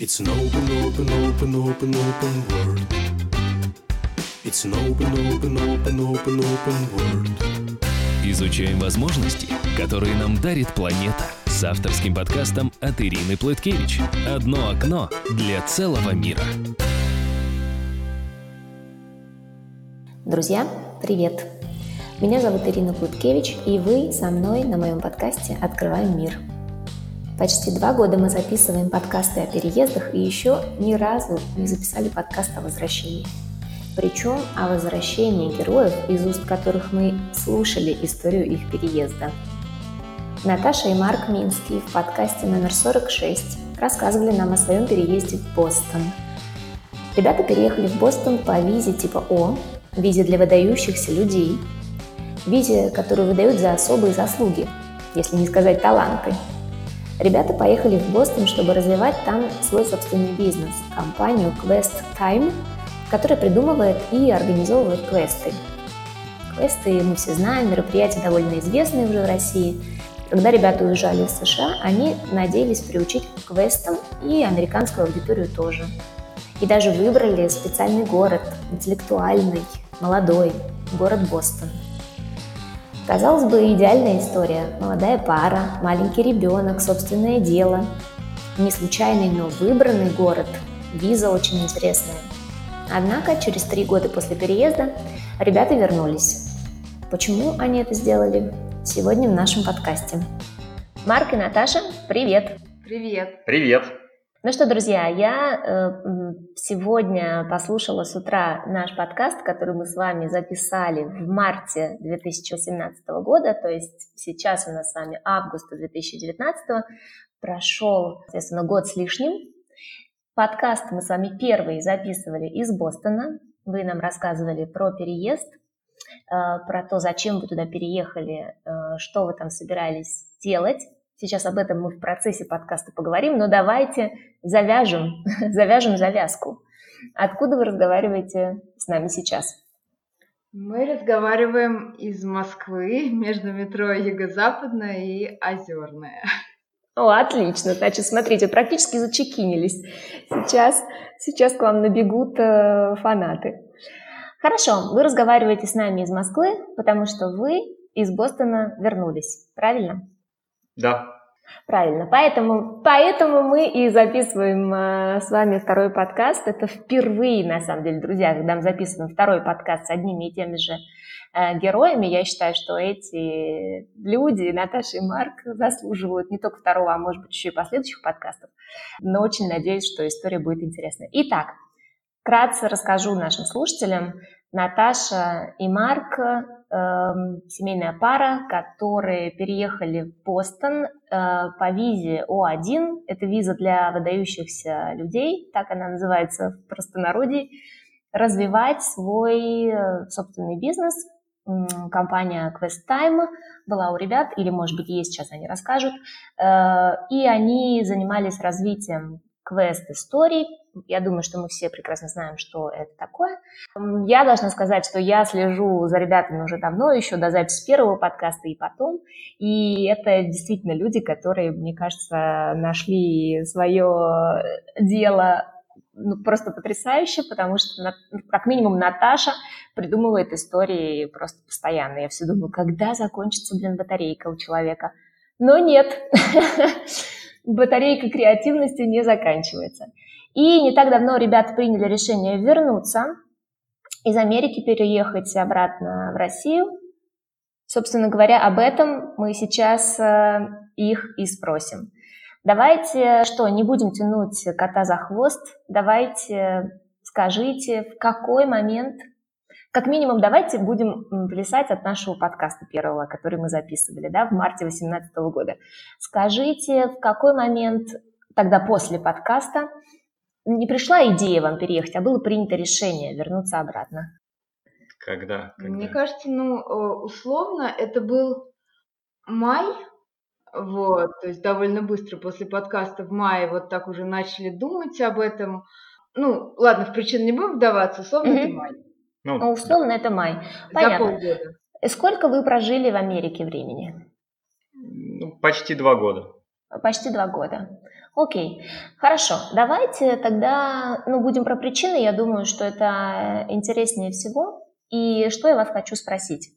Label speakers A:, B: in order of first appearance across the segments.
A: It's an open, open, open, open, open world. It's an open, open, open, open, open world.
B: Изучаем возможности, которые нам дарит планета. С авторским подкастом от Ирины Плыткевич. Одно окно для целого мира.
C: Друзья, привет! Меня зовут Ирина Плыткевич, и вы со мной на моем подкасте «Открываем мир». Почти два года мы записываем подкасты о переездах и еще ни разу не записали подкаст о возвращении. Причем о возвращении героев, из уст которых мы слушали историю их переезда. Наташа и Марк Минский в подкасте номер 46 рассказывали нам о своем переезде в Бостон. Ребята переехали в Бостон по визе типа О, визе для выдающихся людей, визе, которую выдают за особые заслуги, если не сказать таланты – Ребята поехали в Бостон, чтобы развивать там свой собственный бизнес, компанию Quest Time, которая придумывает и организовывает квесты. Квесты, мы все знаем, мероприятия довольно известные уже в России. Когда ребята уезжали в США, они надеялись приучить к квестам и американскую аудиторию тоже. И даже выбрали специальный город, интеллектуальный, молодой, город Бостон – Казалось бы, идеальная история. Молодая пара, маленький ребенок, собственное дело. Не случайный, но выбранный город. Виза очень интересная. Однако через три года после переезда ребята вернулись. Почему они это сделали? Сегодня в нашем подкасте. Марк и Наташа, привет!
D: Привет!
E: Привет!
C: Ну что, друзья, я э, сегодня послушала с утра наш подкаст, который мы с вами записали в марте 2018 года, то есть сейчас у нас с вами август 2019, прошел, соответственно, год с лишним. Подкаст мы с вами первый записывали из Бостона. Вы нам рассказывали про переезд, э, про то, зачем вы туда переехали, э, что вы там собирались делать. Сейчас об этом мы в процессе подкаста поговорим, но давайте завяжем, завяжем завязку. Откуда вы разговариваете с нами сейчас?
D: Мы разговариваем из Москвы между метро Юго-Западное и Озерное.
C: О, отлично. Значит, смотрите, практически зачекинились. Сейчас, сейчас к вам набегут э, фанаты. Хорошо, вы разговариваете с нами из Москвы, потому что вы из Бостона вернулись, правильно?
E: Да.
C: Правильно. Поэтому, поэтому мы и записываем э, с вами второй подкаст. Это впервые, на самом деле, друзья, когда мы записываем второй подкаст с одними и теми же э, героями. Я считаю, что эти люди, Наташа и Марк, заслуживают не только второго, а может быть еще и последующих подкастов. Но очень надеюсь, что история будет интересной. Итак, вкратце расскажу нашим слушателям. Наташа и Марк семейная пара, которые переехали в Бостон э, по визе О1. Это виза для выдающихся людей, так она называется в простонародье, развивать свой э, собственный бизнес. Компания Quest Time была у ребят, или, может быть, есть, сейчас они расскажут. Э, и они занимались развитием квест-историй, я думаю, что мы все прекрасно знаем, что это такое. Я должна сказать, что я слежу за ребятами уже давно, еще до записи первого подкаста и потом. И это действительно люди, которые, мне кажется, нашли свое дело ну, просто потрясающе, потому что, как минимум, Наташа придумывает истории просто постоянно. Я все думаю, когда закончится, блин, батарейка у человека. Но нет, батарейка креативности не заканчивается. И не так давно ребята приняли решение вернуться из Америки, переехать обратно в Россию. Собственно говоря, об этом мы сейчас э, их и спросим. Давайте, что, не будем тянуть кота за хвост, давайте скажите, в какой момент, как минимум, давайте будем плясать от нашего подкаста первого, который мы записывали, да, в марте 2018 года. Скажите, в какой момент, тогда после подкаста, не пришла идея вам переехать, а было принято решение вернуться обратно?
E: Когда? Когда?
D: Мне кажется, ну, условно, это был май, вот, то есть довольно быстро после подкаста в мае вот так уже начали думать об этом. Ну, ладно, в причину не будем вдаваться, условно mm-hmm. это май.
C: Ну, ну условно это май.
D: Понятно. За полгода.
C: Сколько вы прожили в Америке времени?
E: Ну, почти два года.
C: Почти два года. Окей, хорошо. Давайте тогда, ну, будем про причины. Я думаю, что это интереснее всего. И что я вас хочу спросить?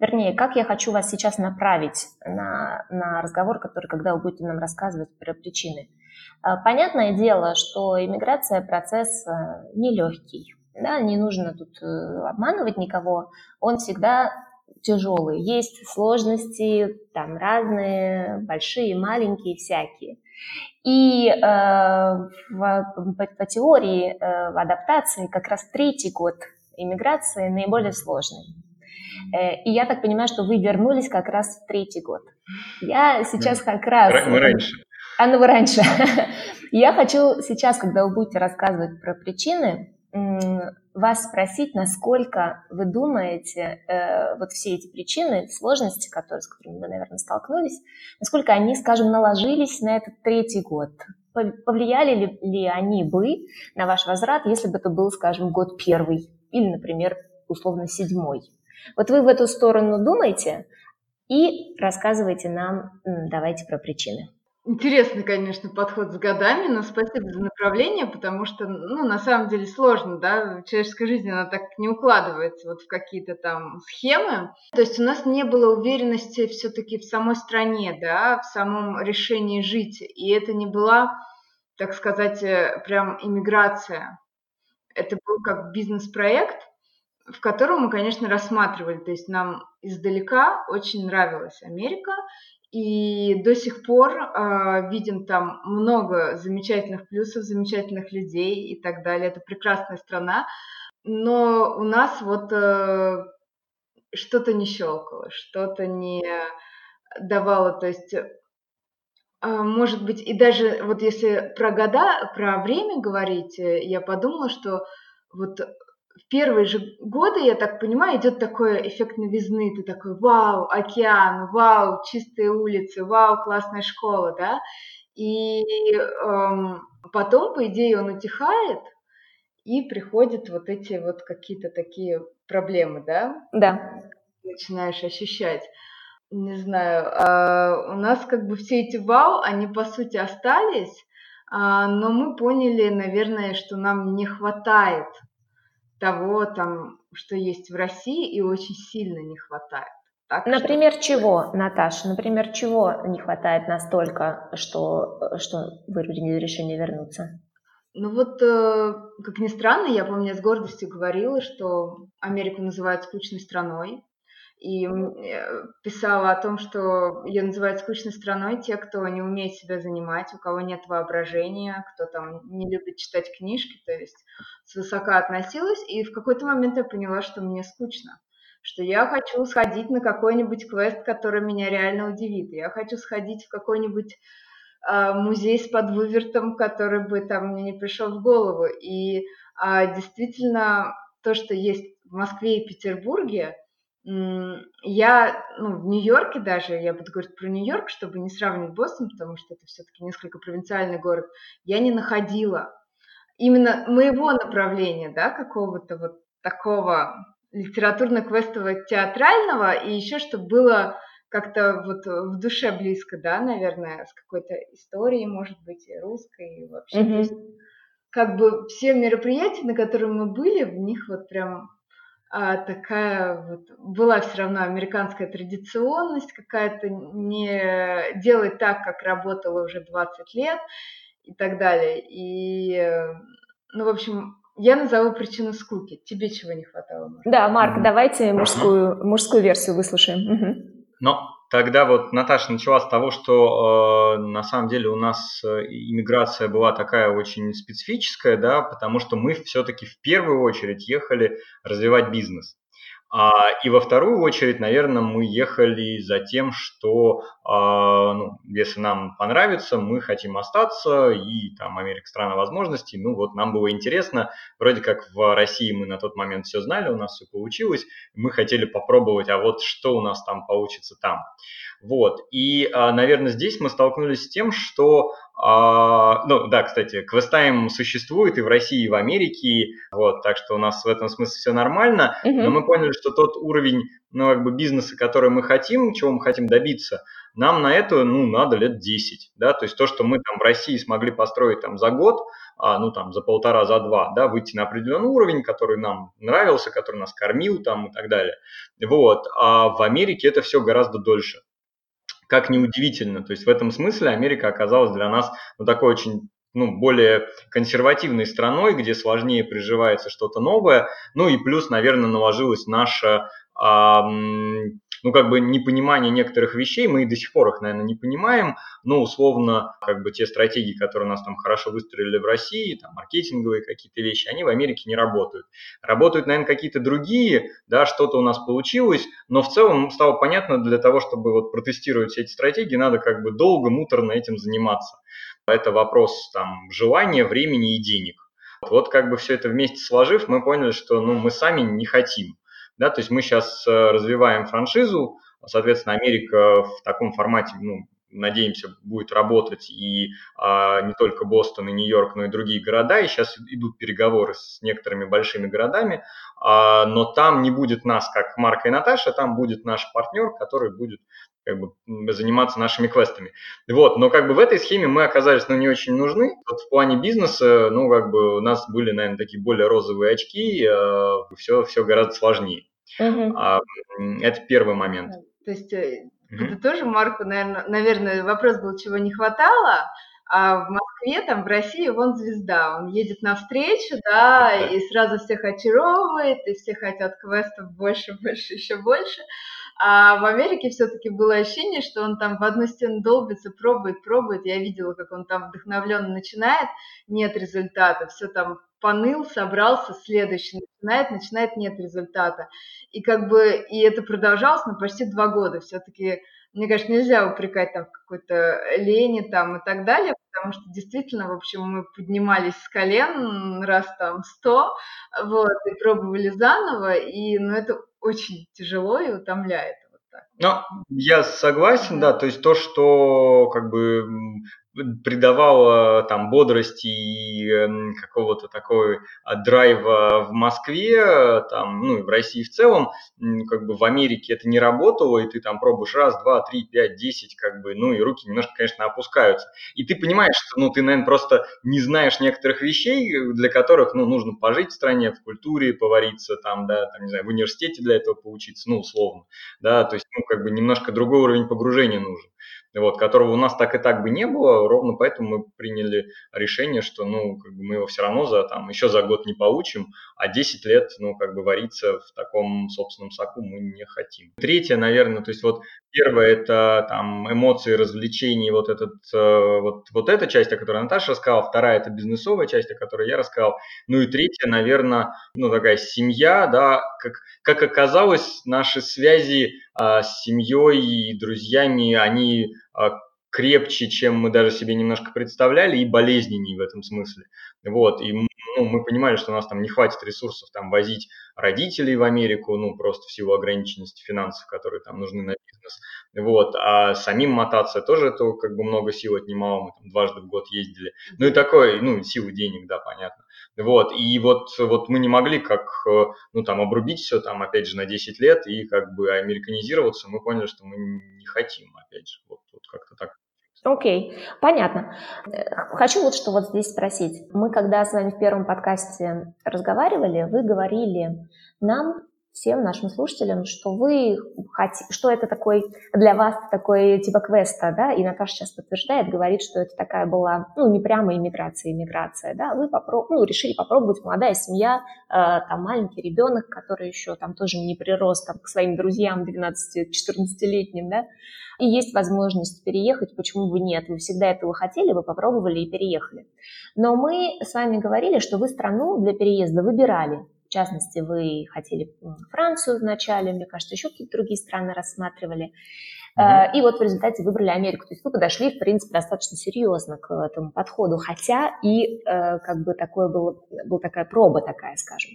C: Вернее, как я хочу вас сейчас направить на, на разговор, который, когда вы будете нам рассказывать про причины. А, понятное дело, что иммиграция – процесс э, нелегкий. Да, не нужно тут э, обманывать никого. Он всегда тяжелый. Есть сложности, там разные, большие, маленькие, всякие. И э, в, по, по теории э, адаптации как раз третий год иммиграции наиболее сложный. Э, и я так понимаю, что вы вернулись как раз в третий год. Я сейчас как раз...
E: Мы раньше.
C: А ну вы раньше. Я хочу сейчас, когда вы будете рассказывать про причины, вас спросить, насколько вы думаете, э, вот все эти причины, сложности, которые, с которыми вы, наверное, столкнулись, насколько они, скажем, наложились на этот третий год? Повлияли ли, ли они бы на ваш возврат, если бы это был, скажем, год первый или, например, условно седьмой? Вот вы в эту сторону думаете и рассказывайте нам, давайте про причины.
D: Интересный, конечно, подход с годами, но спасибо за направление, потому что, ну, на самом деле сложно, да, человеческая жизнь, она так не укладывается вот в какие-то там схемы. То есть у нас не было уверенности все-таки в самой стране, да, в самом решении жить, и это не была, так сказать, э, прям иммиграция. Это был как бизнес-проект, в котором мы, конечно, рассматривали, то есть нам издалека очень нравилась Америка, и до сих пор э, видим там много замечательных плюсов, замечательных людей и так далее. Это прекрасная страна. Но у нас вот э, что-то не щелкало, что-то не давало, то есть э, может быть, и даже вот если про года, про время говорить, э, я подумала, что вот в первые же годы, я так понимаю, идет такой эффект новизны. Ты такой, вау, океан, вау, чистые улицы, вау, классная школа, да? И эм, потом, по идее, он утихает, и приходят вот эти вот какие-то такие проблемы, да?
C: Да.
D: Начинаешь ощущать. Не знаю, э, у нас как бы все эти вау, они по сути остались, э, но мы поняли, наверное, что нам не хватает того, там, что есть в России, и очень сильно не хватает.
C: Так Например, что... чего, Наташа? Например, чего не хватает настолько, что, что вы приняли решение вернуться?
D: Ну вот, э, как ни странно, я помню, я с гордостью говорила, что Америку называют скучной страной, и э, писала о том, что ее называют скучной страной те, кто не умеет себя занимать, у кого нет воображения, кто там не любит читать книжки, то есть свысока относилась, и в какой-то момент я поняла, что мне скучно, что я хочу сходить на какой-нибудь квест, который меня реально удивит, я хочу сходить в какой-нибудь э, музей с подвывертом, который бы там мне не пришел в голову, и э, действительно то, что есть в Москве и Петербурге, я, ну, в Нью-Йорке даже, я буду говорить про Нью-Йорк, чтобы не сравнивать Бостон, потому что это все-таки несколько провинциальный город, я не находила именно моего направления, да, какого-то вот такого литературно-квестового театрального, и еще чтобы было как-то вот в душе близко, да, наверное, с какой-то историей, может быть, и русской, и вообще. Mm-hmm. Как бы все мероприятия, на которые мы были, в них вот прям такая вот была все равно американская традиционность какая-то, не делать так, как работала уже 20 лет и так далее. И, ну, в общем, я назову причину скуки. Тебе чего не хватало?
C: Может? Да, Марк, давайте мужскую, мужскую версию выслушаем. Угу.
E: Ну, Тогда вот Наташа начала с того, что э, на самом деле у нас э, иммиграция была такая очень специфическая, да, потому что мы все-таки в первую очередь ехали развивать бизнес. А, и во вторую очередь, наверное, мы ехали за тем, что а, ну, если нам понравится, мы хотим остаться, и там Америка страна возможностей, ну вот нам было интересно, вроде как в России мы на тот момент все знали, у нас все получилось, мы хотели попробовать, а вот что у нас там получится там. Вот. И, а, наверное, здесь мы столкнулись с тем, что а, ну да, кстати, квестайм существует и в России, и в Америке, вот, так что у нас в этом смысле все нормально, uh-huh. но мы поняли, что тот уровень, ну, как бы бизнеса, который мы хотим, чего мы хотим добиться, нам на это, ну, надо лет 10, да, то есть то, что мы там в России смогли построить там за год, а, ну, там, за полтора, за два, да, выйти на определенный уровень, который нам нравился, который нас кормил там и так далее, вот, а в Америке это все гораздо дольше, как неудивительно. То есть в этом смысле Америка оказалась для нас ну, такой очень ну, более консервативной страной, где сложнее приживается что-то новое. Ну и плюс, наверное, наложилась наша ну, как бы непонимание некоторых вещей, мы и до сих пор их, наверное, не понимаем, но условно, как бы те стратегии, которые у нас там хорошо выстроили в России, там, маркетинговые какие-то вещи, они в Америке не работают. Работают, наверное, какие-то другие, да, что-то у нас получилось, но в целом стало понятно, для того, чтобы вот протестировать все эти стратегии, надо как бы долго, муторно этим заниматься. Это вопрос там желания, времени и денег. Вот как бы все это вместе сложив, мы поняли, что ну, мы сами не хотим. Да, то есть мы сейчас э, развиваем франшизу, соответственно, Америка в таком формате, ну, надеемся, будет работать и а, не только Бостон и Нью-Йорк, но и другие города. И сейчас идут переговоры с некоторыми большими городами, а, но там не будет нас, как Марка и Наташа, там будет наш партнер, который будет как бы заниматься нашими квестами. Вот, но как бы в этой схеме мы оказались, ну, не очень нужны. Вот в плане бизнеса, ну, как бы у нас были, наверное, такие более розовые очки, э, все, все гораздо сложнее. Угу. А, это первый момент.
D: То есть угу. это тоже Марку, наверное, наверное, вопрос был, чего не хватало, а в Москве, там, в России он звезда, он едет навстречу, да, и сразу всех очаровывает, и все хотят квестов больше, больше, еще больше. А в Америке все-таки было ощущение, что он там в одну стену долбится, пробует, пробует. Я видела, как он там вдохновленно начинает, нет результата, все там поныл, собрался, следующий начинает, начинает, нет результата. И как бы, и это продолжалось, ну, почти два года. Все-таки, мне кажется, нельзя упрекать там какой-то лени там и так далее, потому что действительно, в общем, мы поднимались с колен раз там сто, вот, и пробовали заново, и, ну, это очень тяжело и утомляет. Вот так.
E: Ну, я согласен, да, то есть то, что как бы придавало там бодрости и эм, какого-то такой а, драйва в Москве, там, ну и в России в целом, как бы в Америке это не работало, и ты там пробуешь раз, два, три, пять, десять, как бы, ну и руки немножко, конечно, опускаются. И ты понимаешь, что, ну, ты, наверное, просто не знаешь некоторых вещей, для которых, ну, нужно пожить в стране, в культуре, повариться, там, да, там, не знаю, в университете для этого поучиться, ну, условно, да, то есть, ну, как бы немножко другой уровень погружения нужен вот, которого у нас так и так бы не было, ровно поэтому мы приняли решение, что, ну, как бы мы его все равно за, там, еще за год не получим, а 10 лет, ну, как бы вариться в таком собственном соку мы не хотим. Третье, наверное, то есть вот первое это там эмоции, развлечения, вот этот, э, вот, вот эта часть, о которой Наташа рассказала, вторая это бизнесовая часть, о которой я рассказал, ну и третья, наверное, ну, такая семья, да, как, как оказалось, наши связи а, с семьей и друзьями, они крепче, чем мы даже себе немножко представляли, и болезненнее в этом смысле. Вот, и ну, мы понимали, что у нас там не хватит ресурсов там возить родителей в Америку, ну, просто в силу ограниченности финансов, которые там нужны на бизнес. Вот, а самим мотаться тоже это как бы много сил отнимало, мы там дважды в год ездили. Ну и такое, ну, силы денег, да, понятно. Вот, и вот, вот мы не могли как, ну, там, обрубить все там, опять же, на 10 лет и как бы американизироваться, мы поняли, что мы не хотим, опять же, вот, вот как-то так
C: Окей, okay, понятно. Хочу вот что вот здесь спросить. Мы когда с вами в первом подкасте разговаривали, вы говорили нам, всем нашим слушателям, что вы хотите, что это такой для вас такой типа квеста, да, и Наташа сейчас подтверждает, говорит, что это такая была, ну, не прямо иммиграция, иммиграция, да, вы попро- ну, решили попробовать, молодая семья, э, там маленький ребенок, который еще там тоже не прирос там, к своим друзьям 12-14-летним, да, и есть возможность переехать, почему бы нет? Вы всегда этого хотели, вы попробовали и переехали. Но мы с вами говорили, что вы страну для переезда выбирали. В частности, вы хотели Францию вначале, мне кажется, еще какие-то другие страны рассматривали. Mm-hmm. И вот в результате выбрали Америку. То есть вы подошли, в принципе, достаточно серьезно к этому подходу, хотя и э, как бы такое было, была такая проба такая, скажем.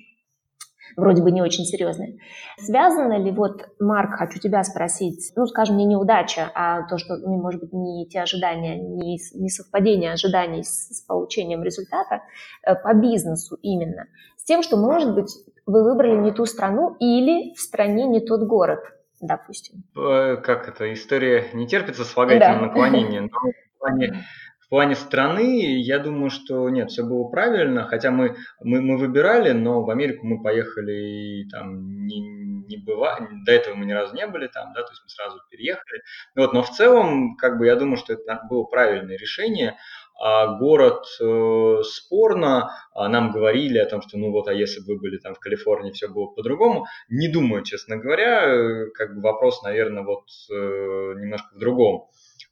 C: Вроде бы не очень серьезные. Связано ли, вот, Марк, хочу тебя спросить, ну, скажем, не неудача, а то, что, ну, может быть, не те ожидания, не, не совпадение ожиданий с, с получением результата э, по бизнесу именно, с тем, что, может быть, вы выбрали не ту страну или в стране не тот город, допустим.
E: Э, как это, история не терпится слагательного да. наклонения, но в плане в плане страны, я думаю, что нет, все было правильно, хотя мы, мы, мы выбирали, но в Америку мы поехали и там не, не было, до этого мы ни разу не были там, да, то есть мы сразу переехали. Вот, но в целом, как бы я думаю, что это было правильное решение. А город э, спорно, а нам говорили о том, что ну вот, а если бы вы были там в Калифорнии, все было по-другому. Не думаю, честно говоря, э, как бы вопрос, наверное, вот э, немножко в другом.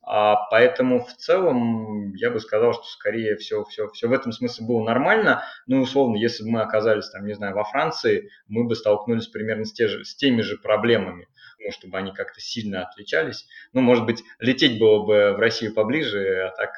E: А поэтому в целом я бы сказал, что скорее все, все, все в этом смысле было нормально. Ну, условно, если бы мы оказались там, не знаю, во Франции, мы бы столкнулись примерно с, те же, с теми же проблемами, ну, чтобы они как-то сильно отличались. Ну, может быть, лететь было бы в Россию поближе, а так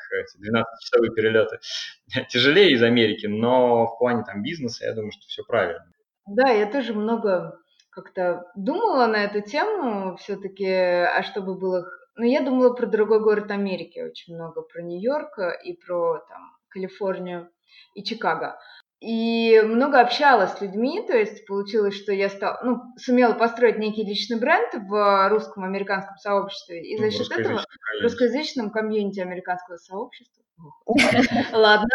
E: 12-часовые перелеты тяжелее из Америки, но в плане там бизнеса я думаю, что все правильно.
D: Да, я тоже много как-то думала на эту тему все-таки, а чтобы было но я думала про другой город Америки очень много, про Нью-Йорк и про там, Калифорнию и Чикаго. И много общалась с людьми, то есть получилось, что я стал, ну, сумела построить некий личный бренд в русском американском сообществе. И за счет этого в русскоязычном комьюнити американского сообщества. Ладно.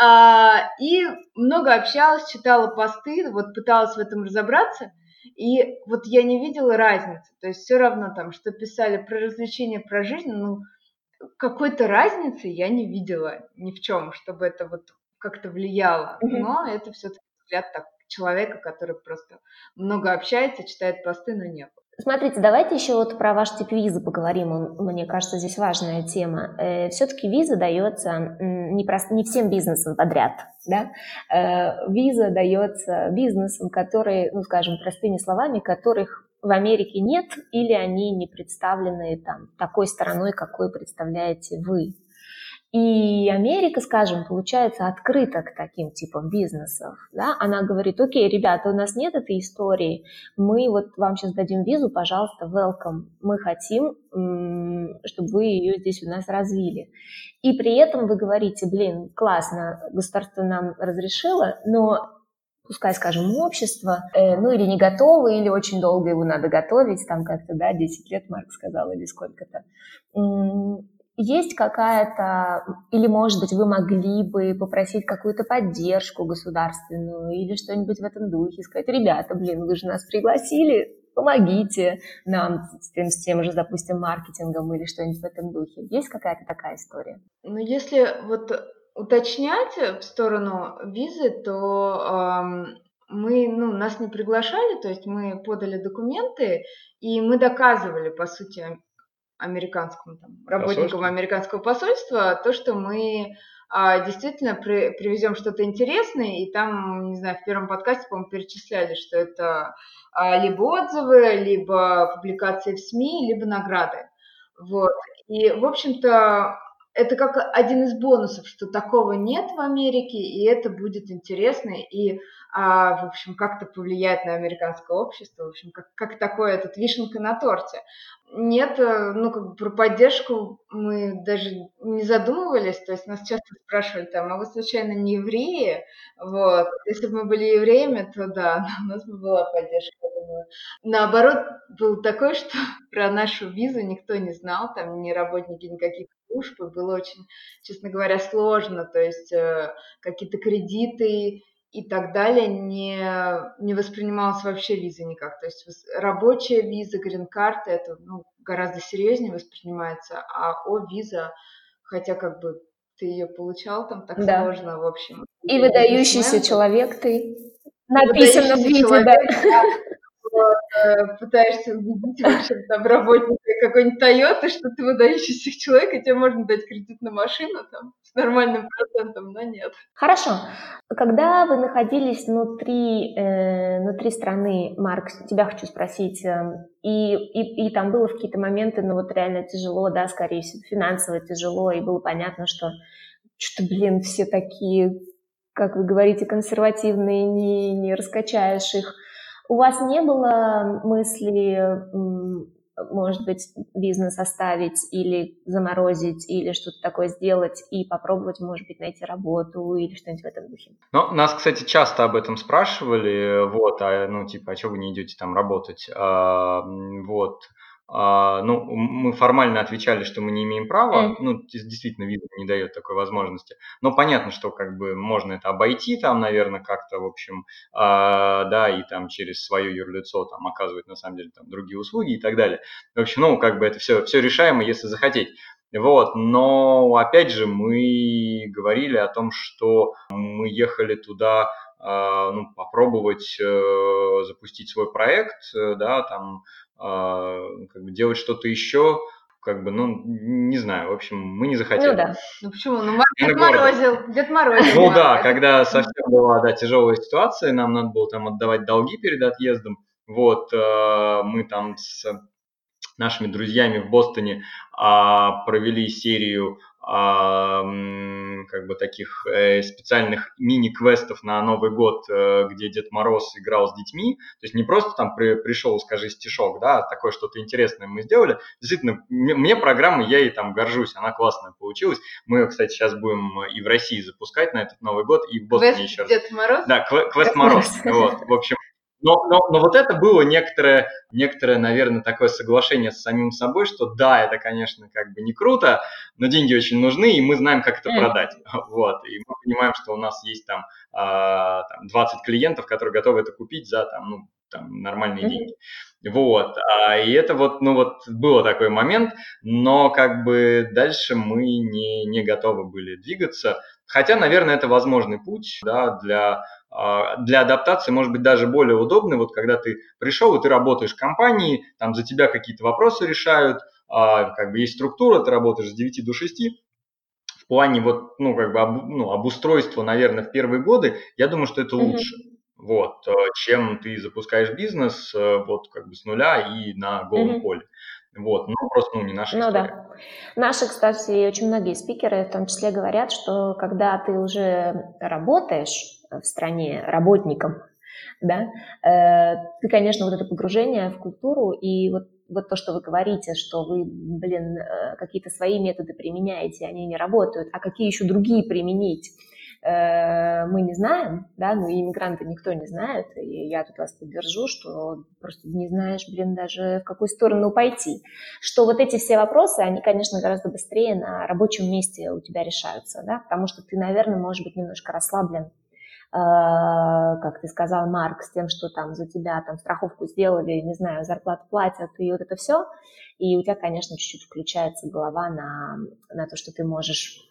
D: А, а, и много общалась, читала посты, вот пыталась в этом разобраться – и вот я не видела разницы. То есть все равно там, что писали про развлечения, про жизнь, ну, какой-то разницы я не видела ни в чем, чтобы это вот как-то влияло. Но это все-таки взгляд так, человека, который просто много общается, читает посты, но нет.
C: Смотрите, давайте еще вот про ваш тип визы поговорим. Он, мне кажется, здесь важная тема. Э, все-таки виза дается не, прост, не всем бизнесам подряд. Да? Э, виза дается бизнесам, которые, ну, скажем, простыми словами, которых в Америке нет или они не представлены там такой стороной, какой представляете вы. И Америка, скажем, получается открыта к таким типам бизнесов. Да? Она говорит, окей, ребята, у нас нет этой истории, мы вот вам сейчас дадим визу, пожалуйста, welcome. Мы хотим, чтобы вы ее здесь у нас развили. И при этом вы говорите, блин, классно, государство нам разрешило, но пускай, скажем, общество, э, ну или не готово, или очень долго его надо готовить, там как-то, да, 10 лет, Марк сказал, или сколько-то есть какая-то, или, может быть, вы могли бы попросить какую-то поддержку государственную или что-нибудь в этом духе, сказать, ребята, блин, вы же нас пригласили, помогите нам с тем, с тем же, допустим, маркетингом или что-нибудь в этом духе. Есть какая-то такая история?
D: Ну, если вот уточнять в сторону визы, то эм, мы, ну, нас не приглашали, то есть мы подали документы, и мы доказывали, по сути, американскому там, работникам американского посольства то, что мы а, действительно при, привезем что-то интересное, и там, не знаю, в первом подкасте, по-моему, перечисляли, что это а, либо отзывы, либо публикации в СМИ, либо награды. Вот. И, в общем-то, это как один из бонусов, что такого нет в Америке, и это будет интересно, и, а, в общем, как-то повлияет на американское общество, в общем, как, как такое этот вишенка на торте. Нет, э, ну, как бы про поддержку мы даже не задумывались, то есть нас часто спрашивали там, а вы случайно не евреи? Вот, если бы мы были евреями, то да, у нас бы была поддержка, думаю. Наоборот, был такой, что про нашу визу никто не знал, там ни работники никаких служб, было очень, честно говоря, сложно, то есть э, какие-то кредиты и так далее не, не воспринималась вообще виза никак. То есть рабочая виза, грин-карта, это ну, гораздо серьезнее воспринимается, а о-виза, хотя как бы ты ее получал, там так да. сложно, в общем.
C: И выдающийся человек ты. Написано в виде, да.
D: Э, пытаешься убедить, в общем, там, работника какой-нибудь Toyota, что ты выдающийся человек, и тебе можно дать кредит на машину там, с нормальным процентом, но нет.
C: Хорошо. Когда вы находились внутри, э, внутри страны, Марк, тебя хочу спросить, э, и, и, и там было в какие-то моменты, ну вот реально тяжело, да, скорее всего, финансово тяжело, и было понятно, что что, блин, все такие как вы говорите, консервативные, не, не раскачаешь их. У вас не было мысли, может быть, бизнес оставить или заморозить, или что-то такое сделать и попробовать, может быть, найти работу или что-нибудь в этом духе?
E: Ну, нас, кстати, часто об этом спрашивали, вот, а, ну, типа, а что вы не идете там работать? А, вот, ну, мы формально отвечали, что мы не имеем права, ну, действительно, виза не дает такой возможности. Но понятно, что как бы можно это обойти там, наверное, как-то, в общем, а, да, и там через свое юрлицо там оказывать, на самом деле, там другие услуги и так далее. В общем, ну, как бы это все, все решаемо, если захотеть. Вот, но опять же мы говорили о том, что мы ехали туда а, ну, попробовать э, запустить свой проект, э, да, там а, как бы делать что-то еще, как бы, ну, не знаю, в общем, мы не захотели.
C: Ну да.
D: Ну почему? Ну, Дед Морозил, Дед Морозил.
E: Ну да, когда совсем была, да, тяжелая ситуация, нам надо было там отдавать долги перед отъездом, вот, э, мы там с нашими друзьями в Бостоне а, провели серию как бы таких э, специальных мини-квестов на Новый год, э, где Дед Мороз играл с детьми. То есть не просто там при, пришел, скажи стишок, да, а такое что-то интересное мы сделали. Действительно, мне, мне программа, я ей там горжусь, она классная получилась. Мы ее, кстати, сейчас будем и в России запускать на этот Новый год, и в Бостоне
D: квест
E: еще раз.
D: Дед Мороз?
E: Да, квест Мороз. Вот, в общем, но, но, но вот это было некоторое, некоторое, наверное, такое соглашение с самим собой, что да, это, конечно, как бы не круто, но деньги очень нужны, и мы знаем, как это продать. Вот. И мы понимаем, что у нас есть там, а, там 20 клиентов, которые готовы это купить за там, ну, там, нормальные деньги. Вот, а, и это вот, ну вот, было такой момент, но как бы дальше мы не, не готовы были двигаться, хотя, наверное, это возможный путь, да, для а, для адаптации может быть даже более удобный, вот когда ты пришел и ты работаешь в компании, там за тебя какие-то вопросы решают, а, как бы есть структура, ты работаешь с 9 до 6, в плане вот, ну, как бы об, ну, обустройства, наверное, в первые годы, я думаю, что это лучше. Mm-hmm. Вот, э, чем ты запускаешь бизнес э, вот как бы с нуля и на голом mm-hmm. поле. Вот, ну просто ну, не наша
C: ну,
E: история.
C: Да. Наши, кстати, очень многие спикеры в том числе говорят, что когда ты уже работаешь, в стране работникам, да, э, ты, конечно, вот это погружение в культуру и вот, вот то, что вы говорите, что вы, блин, э, какие-то свои методы применяете, они не работают, а какие еще другие применить, мы не знаем, да, ну и иммигранты никто не знает, и я тут вас поддержу, что просто не знаешь, блин, даже в какую сторону пойти. Что вот эти все вопросы, они, конечно, гораздо быстрее на рабочем месте у тебя решаются, да, потому что ты, наверное, может быть, немножко расслаблен Э, как ты сказал, Марк, с тем, что там за тебя там страховку сделали, не знаю, зарплату платят и вот это все. И у тебя, конечно, чуть-чуть включается голова на, на то, что ты можешь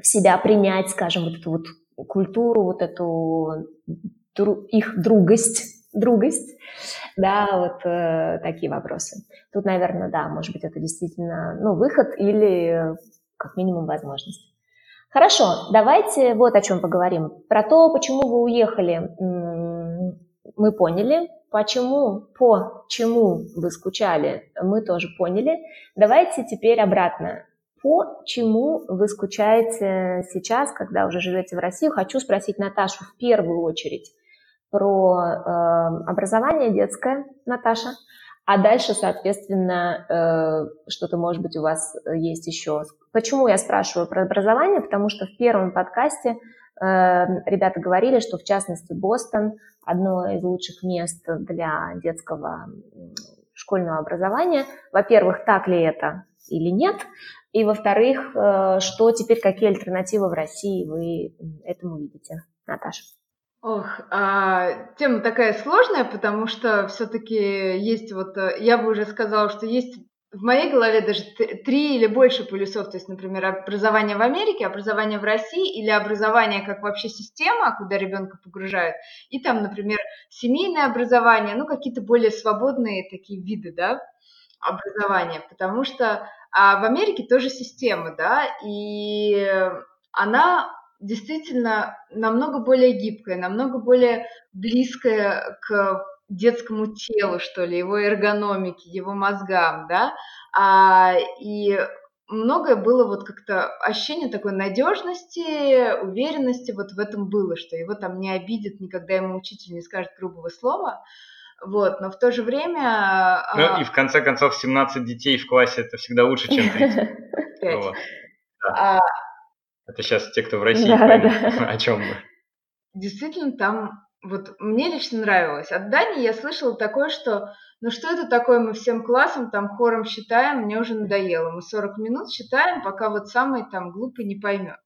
C: в себя принять, скажем, вот эту вот культуру, вот эту их другость, другость, да, вот э, такие вопросы. Тут, наверное, да, может быть, это действительно, ну, выход или как минимум возможность. Хорошо, давайте вот о чем поговорим. Про то, почему вы уехали, мы поняли. Почему, по чему вы скучали, мы тоже поняли. Давайте теперь обратно. По чему вы скучаете сейчас, когда уже живете в России? Хочу спросить Наташу в первую очередь про э, образование детское, Наташа. А дальше, соответственно, э, что-то, может быть, у вас есть еще. Почему я спрашиваю про образование? Потому что в первом подкасте э, ребята говорили, что, в частности, Бостон – одно из лучших мест для детского школьного образования. Во-первых, так ли это или нет? И, во-вторых, э, что теперь, какие альтернативы в России вы этому видите? Наташа.
D: Ох, а, тема такая сложная, потому что все-таки есть вот, э, я бы уже сказала, что есть в моей голове даже три или больше полюсов, то есть, например, образование в Америке, образование в России или образование как вообще система, куда ребенка погружают, и там, например, семейное образование, ну, какие-то более свободные такие виды, да, образования, потому что а в Америке тоже система, да, и она действительно намного более гибкая, намного более близкая к детскому телу, что ли, его эргономике, его мозгам, да, а, и многое было вот как-то ощущение такой надежности, уверенности вот в этом было, что его там не обидят, никогда ему учитель не скажет грубого слова. Вот, но в то же время...
E: Ну а... и в конце концов 17 детей в классе это всегда лучше, чем 30. Вот. Да. А... Это сейчас те, кто в России, да, поймут, да. о чем мы.
D: Действительно, там вот мне лично нравилось. От Дани я слышала такое, что ну что это такое, мы всем классом там хором считаем, мне уже надоело. Мы 40 минут считаем, пока вот самый там глупый не поймет.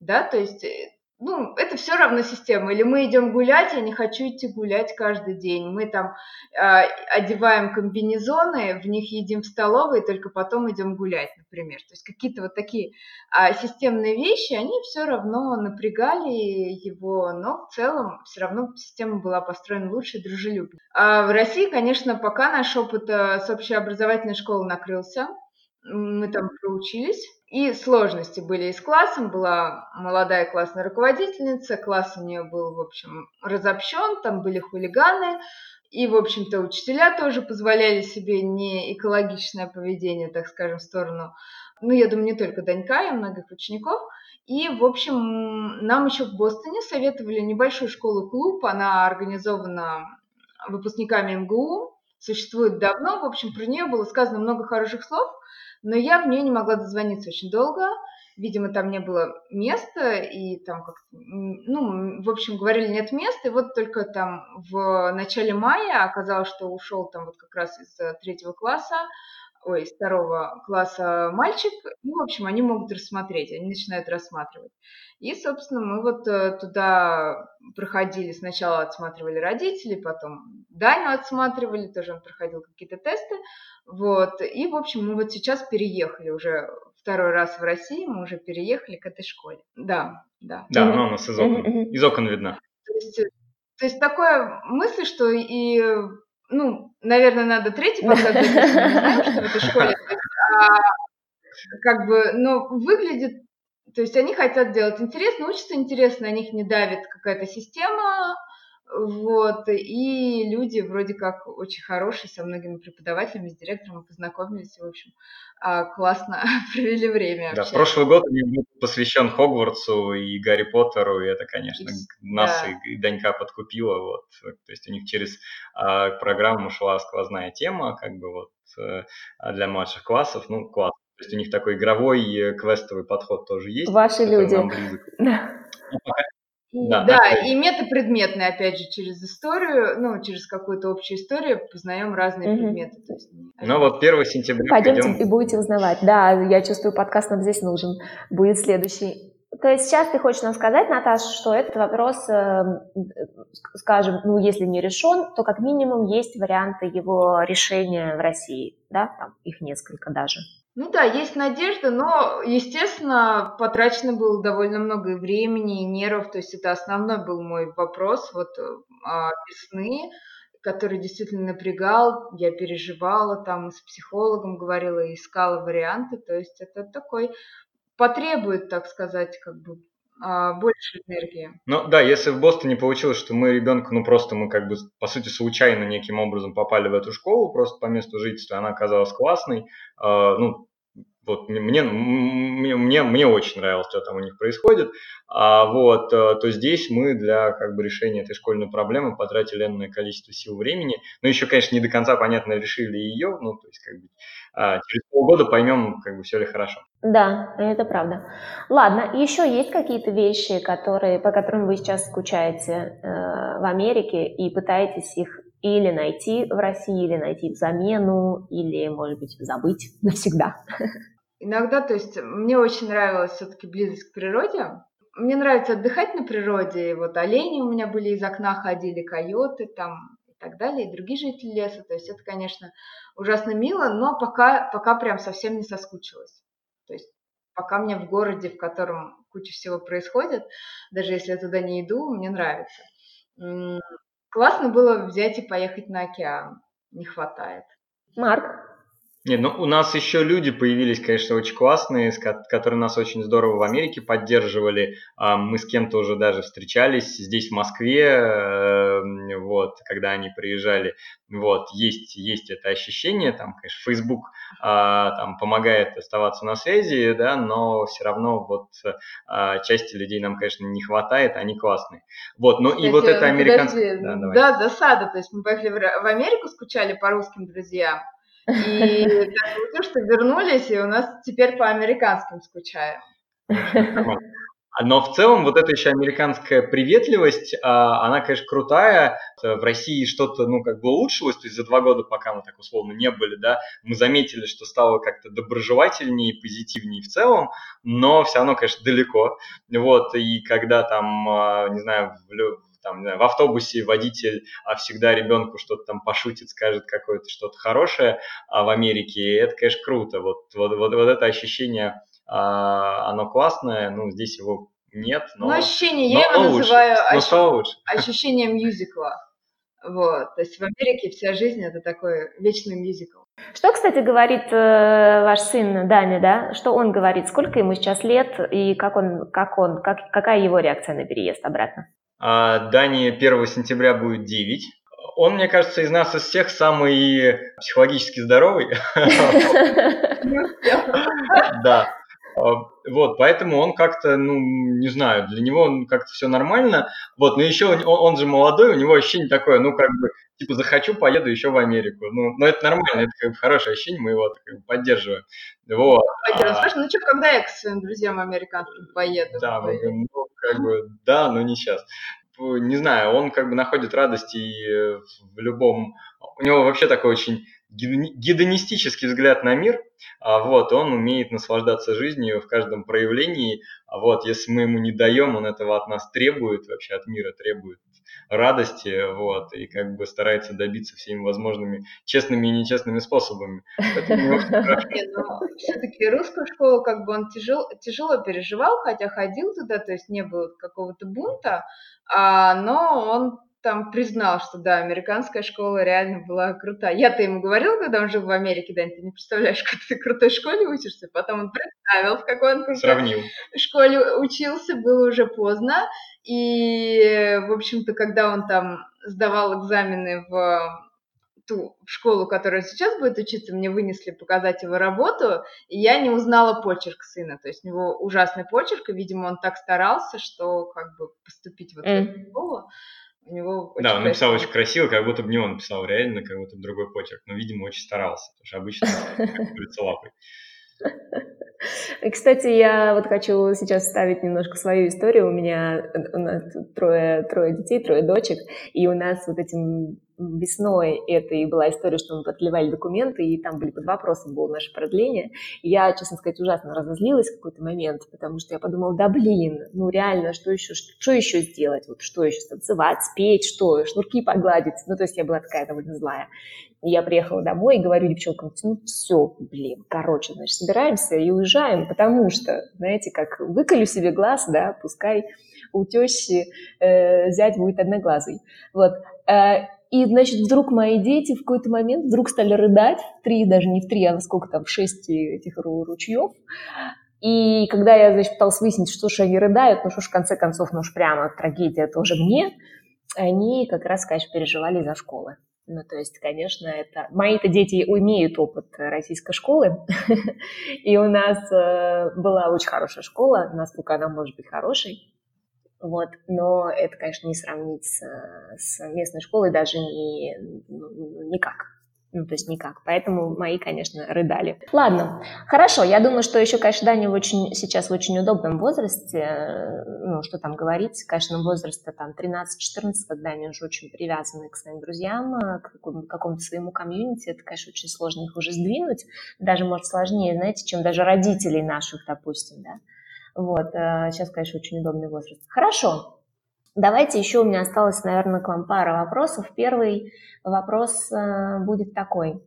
D: Да, то есть э, ну, это все равно система. Или мы идем гулять, я не хочу идти гулять каждый день. Мы там э, одеваем комбинезоны, в них едим в столовой, и только потом идем гулять, например. То есть какие-то вот такие э, системные вещи, они все равно напрягали его, но в целом все равно система была построена лучше и дружелюбнее. А в России, конечно, пока наш опыт э, с общеобразовательной школы накрылся, мы там проучились, и сложности были и с классом. Была молодая классная руководительница, класс у нее был, в общем, разобщен, там были хулиганы. И, в общем-то, учителя тоже позволяли себе не экологичное поведение, так скажем, в сторону, ну, я думаю, не только Данька, и многих учеников. И, в общем, нам еще в Бостоне советовали небольшую школу-клуб, она организована выпускниками МГУ, существует давно, в общем, про нее было сказано много хороших слов – но я в нее не могла дозвониться очень долго. Видимо, там не было места, и там как ну, в общем, говорили, нет места, и вот только там в начале мая оказалось, что ушел там вот как раз из э, третьего класса, ой, из второго класса мальчик, и, в общем, они могут рассмотреть, они начинают рассматривать. И, собственно, мы вот э, туда проходили, сначала отсматривали родителей, потом Даню отсматривали, тоже он проходил какие-то тесты, вот, и, в общем, мы вот сейчас переехали уже второй раз в России, мы уже переехали к этой школе. Да, да.
E: Да, она у нас из окон, из окон видна.
D: То есть, э, то есть такая мысль, что и, ну, наверное, надо третий подкаст мы знаем, что в этой школе, а, как бы, но выглядит, то есть они хотят делать интересно, учатся интересно, на них не давит какая-то система, вот, и люди вроде как очень хорошие, со многими преподавателями, с директором познакомились, и, в общем, а, классно провели время.
E: Да, прошлый год был посвящен Хогвартсу и Гарри Поттеру, и это, конечно, нас да. и, Данька подкупило, вот, то есть у них через а, программу шла сквозная тема, как бы вот э, для младших классов, ну, класс. То есть у них такой игровой э, квестовый подход тоже есть.
C: Ваши люди.
E: Да. Ну,
D: да, да и метапредметные, опять же, через историю, ну, через какую-то общую историю познаем разные угу. предметы. То есть,
E: ну вот 1 сентября
C: Пойдемте пойдем... и будете узнавать. Да, я чувствую, подкаст нам здесь нужен. Будет следующий. То есть сейчас ты хочешь нам сказать, Наташа, что этот вопрос, эм, скажем, ну, если не решен, то как минимум есть варианты его решения в России, да, там их несколько даже.
D: Ну да, есть надежда, но, естественно, потрачено было довольно много времени и нервов, то есть это основной был мой вопрос вот а, весны, который действительно напрягал, я переживала, там с психологом говорила, искала варианты, то есть это такой, потребует, так сказать, как бы больше энергии.
E: Ну да, если в Бостоне получилось, что мы ребенку, ну просто мы как бы по сути случайно неким образом попали в эту школу, просто по месту жительства, она оказалась классной, э, ну вот мне, мне, мне, мне очень нравилось, что там у них происходит. А вот, э, то здесь мы для как бы, решения этой школьной проблемы потратили энное количество сил времени. Но еще, конечно, не до конца понятно решили ее. Ну, то есть, как бы, а, через полгода поймем, как бы, все ли хорошо.
C: Да, это правда. Ладно, еще есть какие-то вещи, которые, по которым вы сейчас скучаете э, в Америке и пытаетесь их или найти в России, или найти замену, или, может быть, забыть навсегда?
D: Иногда, то есть, мне очень нравилась все-таки близость к природе. Мне нравится отдыхать на природе. И вот олени у меня были из окна ходили, койоты там и так далее, и другие жители леса. То есть это, конечно, ужасно мило, но пока, пока прям совсем не соскучилась. То есть пока мне в городе, в котором куча всего происходит, даже если я туда не иду, мне нравится. Классно было взять и поехать на океан. Не хватает.
C: Марк,
E: Нет, ну у нас еще люди появились, конечно, очень классные, которые нас очень здорово в Америке поддерживали. А, мы с кем-то уже даже встречались здесь, в Москве, эм, вот, когда они приезжали. Вот, есть, есть это ощущение, там, конечно, Facebook а, там, помогает оставаться на связи, да, но все равно вот а, части людей нам, конечно, не хватает, они классные. Вот, ну Кстати, и вот это американское...
D: Да, да, засада, то есть мы поехали в Америку, скучали по русским друзьям, и так что вернулись, и у нас теперь по американским скучаем.
E: Но в целом вот эта еще американская приветливость, а, она, конечно, крутая. В России что-то, ну, как бы улучшилось, то есть за два года, пока мы так условно не были, да, мы заметили, что стало как-то доброжелательнее, позитивнее в целом, но все равно, конечно, далеко. Вот, и когда там, а, не знаю, там, в автобусе водитель а всегда ребенку что-то там пошутит, скажет какое-то что-то хорошее а в Америке, это, конечно, круто. Вот, вот, вот, вот это ощущение, а, оно классное, ну, здесь его нет, но...
D: Ну, ощущение, я его
E: лучше,
D: называю
E: ощ... лучше.
D: ощущением мюзикла. Вот, то есть в Америке вся жизнь это такой вечный мюзикл.
C: Что, кстати, говорит э, ваш сын Дани, да? Что он говорит? Сколько ему сейчас лет и как он, как он, как, какая его реакция на переезд обратно?
E: А Дани 1 сентября будет 9. Он, мне кажется, из нас из всех самый психологически здоровый. Да. А, вот, поэтому он как-то, ну, не знаю, для него как-то все нормально. Вот, но еще он, он же молодой, у него ощущение такое, ну, как бы, типа, захочу, поеду еще в Америку. Ну, но это нормально, это как бы хорошее ощущение, мы его как бы, поддерживаем. Вот.
D: Поддерживаем. Слушай, ну что, когда я к своим друзьям американцам поеду?
E: Да, ну, как бы, да, но не сейчас. Не знаю, он как бы находит радость и в любом... У него вообще такой очень гедонистический взгляд на мир, а вот, он умеет наслаждаться жизнью в каждом проявлении, а вот, если мы ему не даем, он этого от нас требует, вообще от мира требует радости, вот, и как бы старается добиться всеми возможными честными и нечестными способами.
D: Все-таки русскую школу, как бы он тяжело переживал, хотя ходил туда, то есть не было какого-то бунта, а, но он там признал, что да, американская школа реально была крутая. Я-то ему говорила, когда он жил в Америке, да, ты не представляешь, как ты в крутой школе учишься. Потом он представил, в какой он крутой
E: Сравнил.
D: школе учился, было уже поздно. И, в общем-то, когда он там сдавал экзамены в ту школу, которая сейчас будет учиться, мне вынесли показать его работу, и я не узнала почерк сына. То есть у него ужасный почерк, и, видимо, он так старался, что как бы поступить в эту школу. У него
E: очень да, он написал очень красиво, как будто бы не он написал реально, как будто другой почерк. Но, видимо, очень старался, потому что обычно лицо лапой.
C: Кстати, я вот хочу сейчас вставить немножко свою историю. У меня у нас трое, трое детей, трое дочек, и у нас вот этим весной это и была история, что мы подливали документы, и там были под вопросом было наше продление. я, честно сказать, ужасно разозлилась в какой-то момент, потому что я подумала, да блин, ну реально, что еще, что, что еще сделать? Вот что еще, танцевать, спеть, что, шнурки погладить? Ну, то есть я была такая довольно злая. И я приехала домой и говорю девчонкам, ну все, блин, короче, значит, собираемся и уезжаем, потому что, знаете, как выколю себе глаз, да, пускай у тещи э, зять будет одноглазый. Вот. Э, и, значит, вдруг мои дети в какой-то момент вдруг стали рыдать, в три, даже не в три, а сколько там, в шесть этих ручьев. И когда я, значит, пыталась выяснить, что же они рыдают, ну что ж, в конце концов, ну уж прямо трагедия тоже мне, они как раз, конечно, переживали за школы. Ну, то есть, конечно, это... Мои-то дети имеют опыт российской школы, и у нас э, была очень хорошая школа, насколько она может быть хорошей. Вот. Но это, конечно, не сравнить с, местной школой даже не, ну, никак. Ну, то есть никак. Поэтому мои, конечно, рыдали. Ладно, хорошо. Я думаю, что еще, конечно, Даня в очень, сейчас в очень удобном возрасте. Ну, что там говорить. Конечно, возраста там 13-14, когда они уже очень привязаны к своим друзьям, к какому-то своему комьюнити. Это, конечно, очень сложно их уже сдвинуть. Даже, может, сложнее, знаете, чем даже родителей наших, допустим, да. Вот, сейчас, э, конечно, очень удобный возраст. Хорошо, давайте еще у меня осталось, наверное, к вам пара вопросов. Первый вопрос э, будет такой.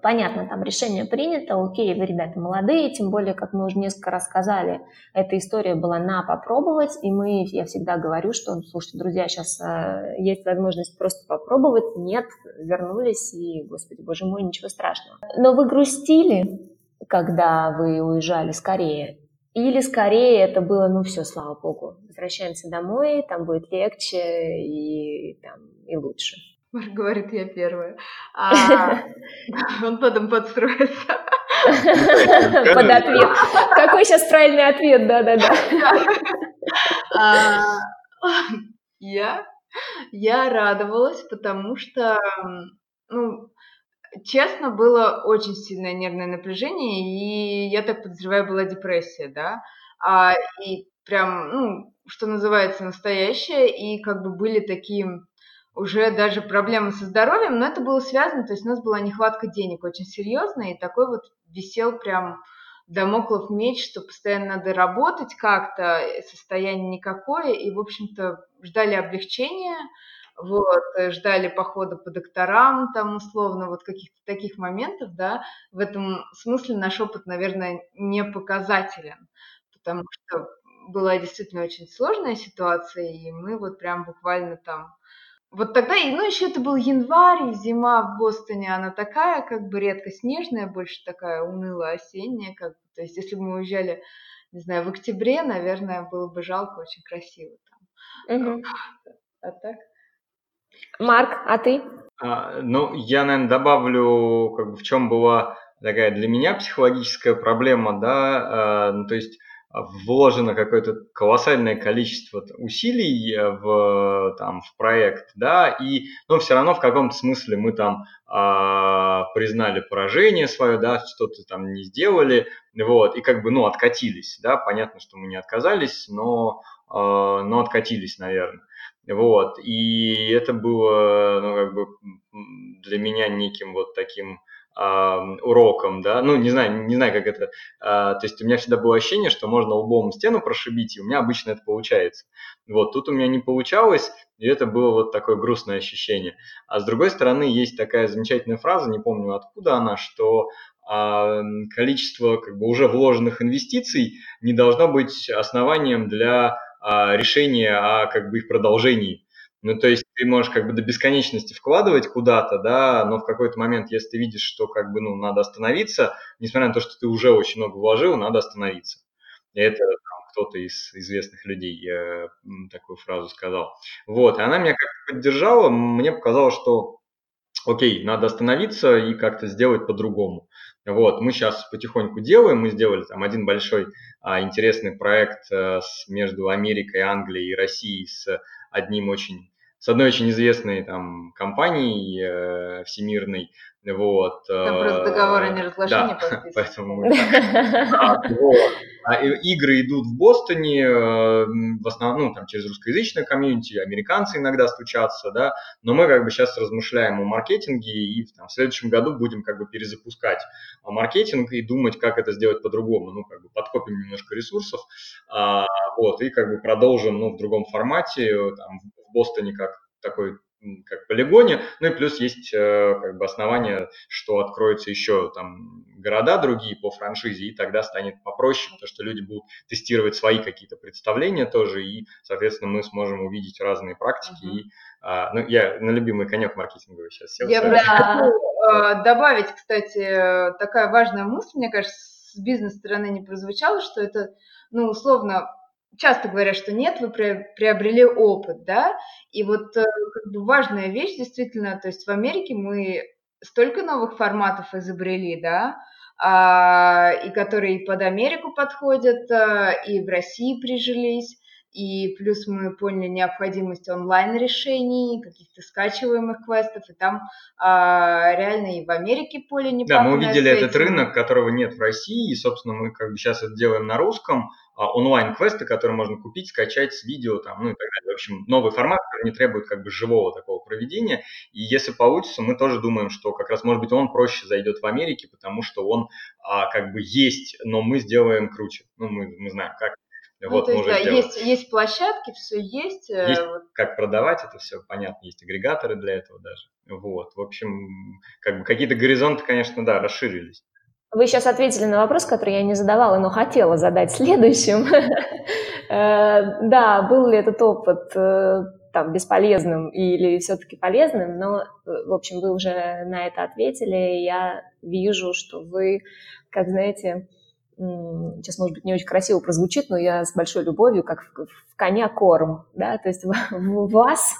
C: понятно, там решение принято, окей, вы, ребята, молодые, тем более, как мы уже несколько раз сказали, эта история была на попробовать, и мы, я всегда говорю, что, слушайте, друзья, сейчас э, есть возможность просто попробовать, нет, вернулись, и, господи, боже мой, ничего страшного. Но вы грустили, когда вы уезжали скорее, или скорее это было, ну все, слава богу, возвращаемся домой, там будет легче и, там, и лучше.
D: Говорит, я первая. А он потом подстроится.
C: Под ответ. Какой сейчас правильный ответ, да-да-да.
D: А, я, я радовалась, потому что, ну, честно, было очень сильное нервное напряжение, и я так подозреваю, была депрессия, да, а, и прям, ну, что называется, настоящая, и как бы были такие уже даже проблемы со здоровьем, но это было связано, то есть у нас была нехватка денег очень серьезная, и такой вот висел прям домоклов меч, что постоянно надо работать как-то, состояние никакое, и, в общем-то, ждали облегчения, вот, э, ждали похода по докторам, там, условно, вот каких-то таких моментов, да, в этом смысле наш опыт, наверное, не показателен, потому что была действительно очень сложная ситуация, и мы вот прям буквально там вот тогда, ну еще это был январь, зима в Бостоне, она такая, как бы редко снежная, больше такая унылая осенняя, как бы, то есть если бы мы уезжали, не знаю, в октябре, наверное, было бы жалко, очень красиво там. Угу. А так?
C: Марк, а ты?
E: А, ну, я, наверное, добавлю, как бы в чем была такая для меня психологическая проблема, да, а, ну, то есть вложено какое-то колоссальное количество усилий э, в, там, в проект, да, и, но все равно в каком-то смысле мы там а, признали поражение свое, да, что-то там не сделали, вот, и как бы, ну, откатились, да, понятно, что мы не отказались, но, а, но откатились, наверное. Вот, и это было, ну, как бы для меня неким вот таким уроком, да, ну, не знаю, не знаю, как это, а, то есть у меня всегда было ощущение, что можно лбом стену прошибить, и у меня обычно это получается. Вот, тут у меня не получалось, и это было вот такое грустное ощущение. А с другой стороны, есть такая замечательная фраза, не помню откуда она, что количество как бы уже вложенных инвестиций не должно быть основанием для а, решения о как бы их продолжении. Ну, то есть ты можешь как бы до бесконечности вкладывать куда-то, да, но в какой-то момент, если ты видишь, что как бы, ну, надо остановиться, несмотря на то, что ты уже очень много вложил, надо остановиться. И это там, кто-то из известных людей э, такую фразу сказал. Вот, и она меня как-то поддержала, мне показалось, что окей, надо остановиться и как-то сделать по-другому. Вот, мы сейчас потихоньку делаем, мы сделали там один большой а, интересный проект а, с, между Америкой, Англией и Россией с одним очень, с одной очень известной там компанией э, всемирной, вот.
D: Там э, просто договор о неразглашении да,
E: поэтому мы, а, вот. а, игры идут в Бостоне, э, в основном ну, там через русскоязычное комьюнити, американцы иногда стучатся, да, но мы как бы сейчас размышляем о маркетинге и там, в следующем году будем как бы перезапускать маркетинг и думать, как это сделать по-другому, ну как бы подкопим немножко ресурсов, а, вот, и как бы продолжим, ну, в другом формате, там, в Бостоне как такой как полигоне. Ну и плюс есть э, как бы основания, что откроются еще там города другие по франшизе, и тогда станет попроще, потому что люди будут тестировать свои какие-то представления тоже, и, соответственно, мы сможем увидеть разные практики. Uh-huh. И, а, ну, я на любимый конек маркетинговый сейчас сел.
D: Я хочу э, добавить, кстати, такая важная мысль, мне кажется, с бизнес-стороны не прозвучала, что это, ну, условно, часто говорят, что нет, вы приобрели опыт, да, и вот э, как бы важная вещь действительно, то есть в Америке мы столько новых форматов изобрели, да, а, и которые под Америку подходят, а, и в России прижились, и плюс мы поняли необходимость онлайн-решений, каких-то скачиваемых квестов, и там а, реально и в Америке поле не
E: Да, мы увидели этот рынок, которого нет в России, и, собственно, мы как бы сейчас это делаем на русском, а, онлайн-квесты, которые можно купить, скачать с видео, там, ну и так далее. В общем, новый формат, который не требует как бы живого такого проведения. И если получится, мы тоже думаем, что как раз, может быть, он проще зайдет в Америке, потому что он а, как бы есть, но мы сделаем круче. Ну, мы, мы знаем, как
D: Ну, вот, то есть, да, есть, есть площадки, все есть.
E: Э, есть вот. как продавать это все, понятно, есть агрегаторы для этого даже. Вот, в общем, как бы какие-то горизонты, конечно, да, расширились.
C: Вы сейчас ответили на вопрос, который я не задавала, но хотела задать следующим. Э, да, был ли этот опыт э, там, бесполезным или все-таки полезным, но, в общем, вы уже на это ответили. Я вижу, что вы, как знаете, сейчас, может быть, не очень красиво прозвучит, но я с большой любовью, как в, в коня корм, да, то есть в, в вас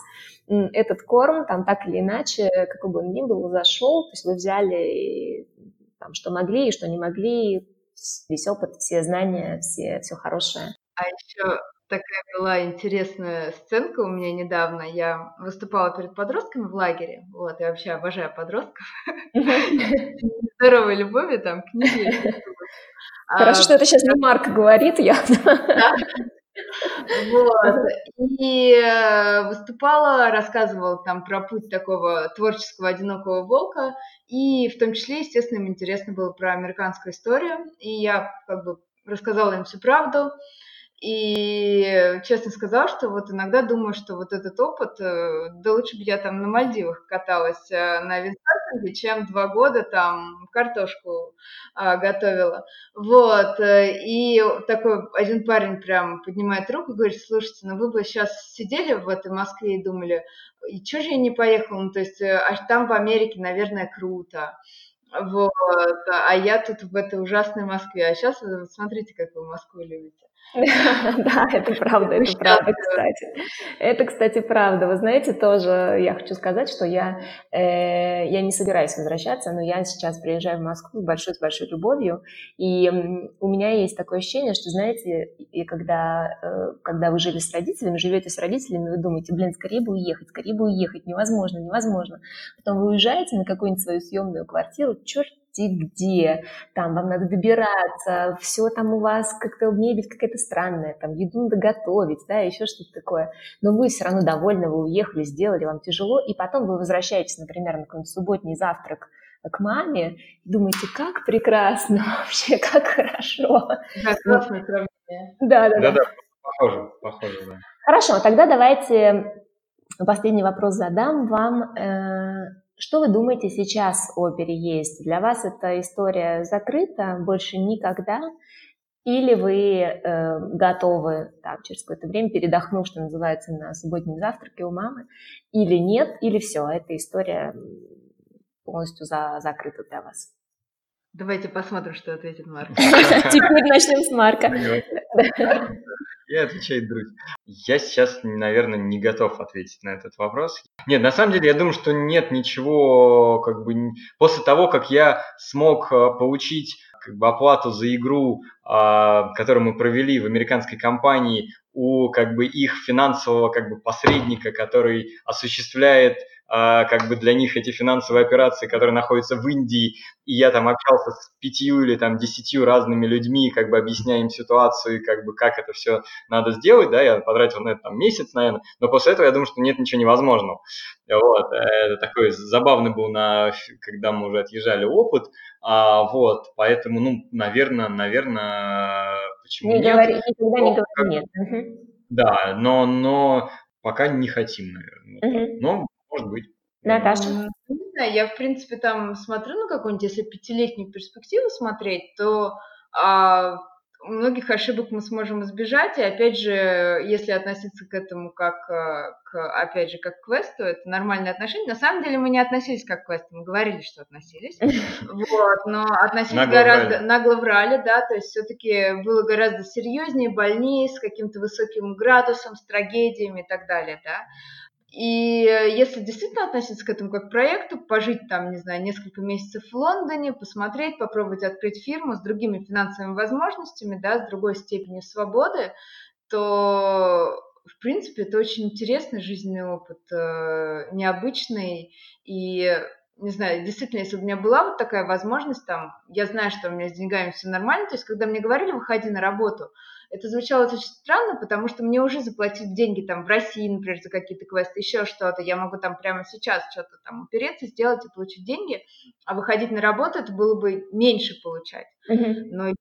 C: этот корм там так или иначе, как бы он ни был, зашел, то есть вы взяли там, что могли и что не могли, весь опыт, все знания, все, все хорошее.
D: А еще такая была интересная сценка у меня недавно. Я выступала перед подростками в лагере. Вот, я вообще обожаю подростков. Здоровой любови там к ним.
C: Хорошо, а, что это сейчас не Марк говорит, я.
D: Вот. И э, выступала, рассказывала там про путь такого творческого одинокого волка. И в том числе, естественно, им интересно было про американскую историю. И я как бы рассказала им всю правду. И честно сказала, что вот иногда думаю, что вот этот опыт, э, да лучше бы я там на Мальдивах каталась э, на виндсерфинге, чем два года там картошку а, готовила. Вот, э, и такой один парень прям поднимает руку и говорит, слушайте, ну вы бы сейчас сидели в этой Москве и думали, и что же я не поехала, ну то есть аж там в Америке, наверное, круто. Вот, а я тут в этой ужасной Москве. А сейчас смотрите, как вы Москву любите.
C: Да, это правда, это правда, кстати. Это, кстати, правда. Вы знаете, тоже я хочу сказать, что я, э, я не собираюсь возвращаться, но я сейчас приезжаю в Москву с большой, с большой любовью, и у меня есть такое ощущение, что, знаете, и когда, э, когда вы жили с родителями, живете с родителями, вы думаете, блин, скорее бы уехать, скорее бы уехать, невозможно, невозможно. Потом вы уезжаете на какую-нибудь свою съемную квартиру, черт где, там вам надо добираться, все там у вас как-то мебель какая-то странная, там еду надо готовить, да, еще что-то такое. Но вы все равно довольны, вы уехали, сделали, вам тяжело, и потом вы возвращаетесь, например, на какой-нибудь субботний завтрак к маме и думаете, как прекрасно вообще, как хорошо.
D: Да, классное сравнение.
C: Да, да,
E: да. Да, похоже, похоже, да.
C: Хорошо, тогда давайте последний вопрос задам вам. Что вы думаете сейчас о переезде? Для вас эта история закрыта больше никогда? Или вы э, готовы там, через какое-то время, передохнув, что называется, на субботнем завтраке у мамы? Или нет? Или все, эта история полностью за, закрыта для вас?
D: Давайте посмотрим, что ответит Марк.
C: Теперь начнем с Марка.
E: Я отвечаю, друзья. Я сейчас, наверное, не готов ответить на этот вопрос. Нет, на самом деле, я думаю, что нет ничего, как бы, после того, как я смог э, получить как бы, оплату за игру, а, которую мы провели в американской компании, у как бы их финансового как бы посредника, который осуществляет как бы для них эти финансовые операции, которые находятся в Индии, и я там общался с пятью или там десятью разными людьми, как бы объясняя им ситуацию, как бы как это все надо сделать, да, я потратил на это там месяц, наверное, но после этого я думаю, что нет ничего невозможного. Вот, это такой забавный был, на, когда мы уже отъезжали опыт, а, вот, поэтому, ну, наверное, наверное, почему не нет? Говори, никогда не говори нет. Да, но, но пока не хотим, наверное. Угу. Но может быть.
C: Наташа?
D: Не знаю, я, в принципе, там смотрю на какую-нибудь, если пятилетнюю перспективу смотреть, то а, многих ошибок мы сможем избежать, и опять же, если относиться к этому как, э, к, опять же, как к квесту, это нормальное отношение. На самом деле мы не относились как к квесту, мы говорили, что относились, вот, но относились нагло гораздо, врали. нагло врали, да, то есть все-таки было гораздо серьезнее, больнее, с каким-то высоким градусом, с трагедиями и так далее, да. И э, если действительно относиться к этому как к проекту, пожить там, не знаю, несколько месяцев в Лондоне, посмотреть, попробовать открыть фирму с другими финансовыми возможностями, да, с другой степенью свободы, то, в принципе, это очень интересный жизненный опыт, э, необычный. И, не знаю, действительно, если бы у меня была вот такая возможность, там, я знаю, что у меня с деньгами все нормально, то есть, когда мне говорили, выходи на работу, это звучало очень странно, потому что мне уже заплатить деньги там в России, например, за какие-то квесты, еще что-то. Я могу там прямо сейчас что-то там упереться, сделать и получить деньги, а выходить на работу это было бы меньше получать. Mm-hmm. Но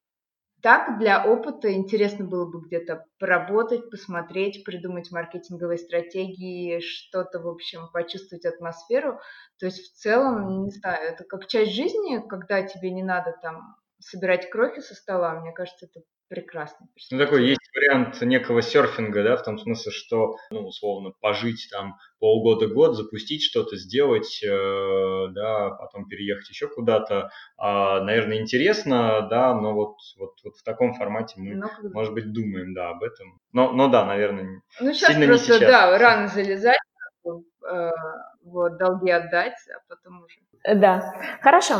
D: так, для опыта интересно было бы где-то поработать, посмотреть, придумать маркетинговые стратегии, что-то, в общем, почувствовать атмосферу. То есть в целом, не знаю, это как часть жизни, когда тебе не надо там собирать крохи со стола, мне кажется, это прекрасно.
E: Ну, такой есть вариант некого серфинга, да, в том смысле, что, ну, условно, пожить там полгода-год, запустить что-то, сделать, э, да, потом переехать еще куда-то. А, наверное, интересно, да, но вот, вот, вот в таком формате мы, но, может быть, думаем, да, об этом. Но, но да, наверное,
D: Ну, сейчас сильно просто, не сейчас. да, рано залезать, э, вот, долги отдать, а потом уже.
C: Да, хорошо.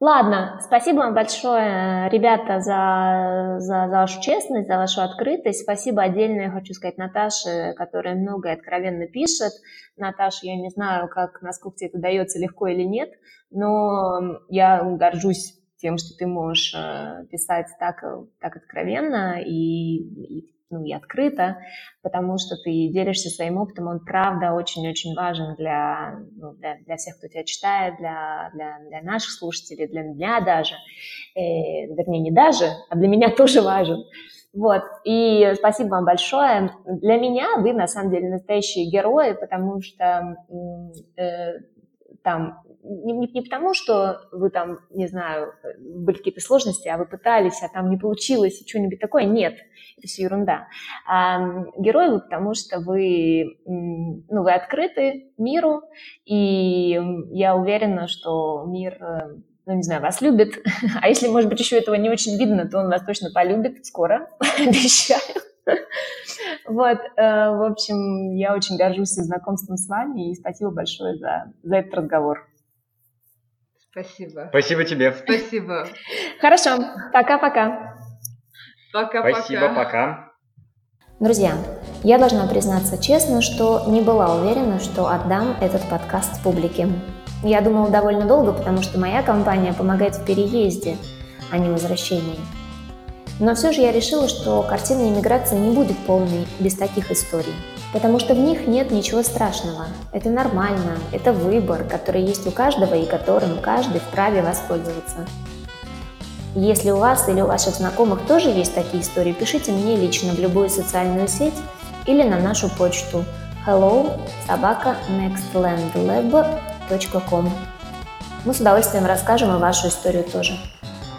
C: Ладно, спасибо вам большое, ребята, за, за, за вашу честность, за вашу открытость. Спасибо отдельно я хочу сказать Наташе, которая много и откровенно пишет. Наташа, я не знаю, как, насколько тебе это дается легко или нет, но я горжусь тем, что ты можешь э, писать так, так откровенно и, и ну, и открыто, потому что ты делишься своим опытом, он правда очень-очень важен для, ну, для, для всех, кто тебя читает, для, для, для наших слушателей, для меня даже, э, вернее, не даже, а для меня тоже важен. Вот, и спасибо вам большое. Для меня вы, на самом деле, настоящие герои, потому что э, там не, не, не потому, что вы там, не знаю, были какие-то сложности, а вы пытались, а там не получилось, и что-нибудь такое. Нет, это все ерунда. А, герои вы потому, что вы, ну, вы открыты миру, и я уверена, что мир э, ну, не знаю, вас любит. А если, может быть, еще этого не очень видно, то он вас точно полюбит скоро, обещаю. Вот, э, в общем, я очень горжусь знакомством с вами и спасибо большое за, за этот разговор.
D: Спасибо.
E: Спасибо тебе.
D: Спасибо.
C: Хорошо. Пока-пока.
D: Пока-пока.
E: Спасибо, пока.
C: Друзья, я должна признаться честно, что не была уверена, что отдам этот подкаст публике. Я думала довольно долго, потому что моя компания помогает в переезде, а не возвращении. Но все же я решила, что картина иммиграции не будет полной без таких историй. Потому что в них нет ничего страшного. Это нормально, это выбор, который есть у каждого и которым каждый вправе воспользоваться. Если у вас или у ваших знакомых тоже есть такие истории, пишите мне лично в любую социальную сеть или на нашу почту hello собака nextlandlab.com. Мы с удовольствием расскажем и вашу историю тоже.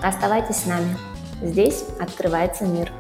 C: Оставайтесь с нами. Здесь открывается мир.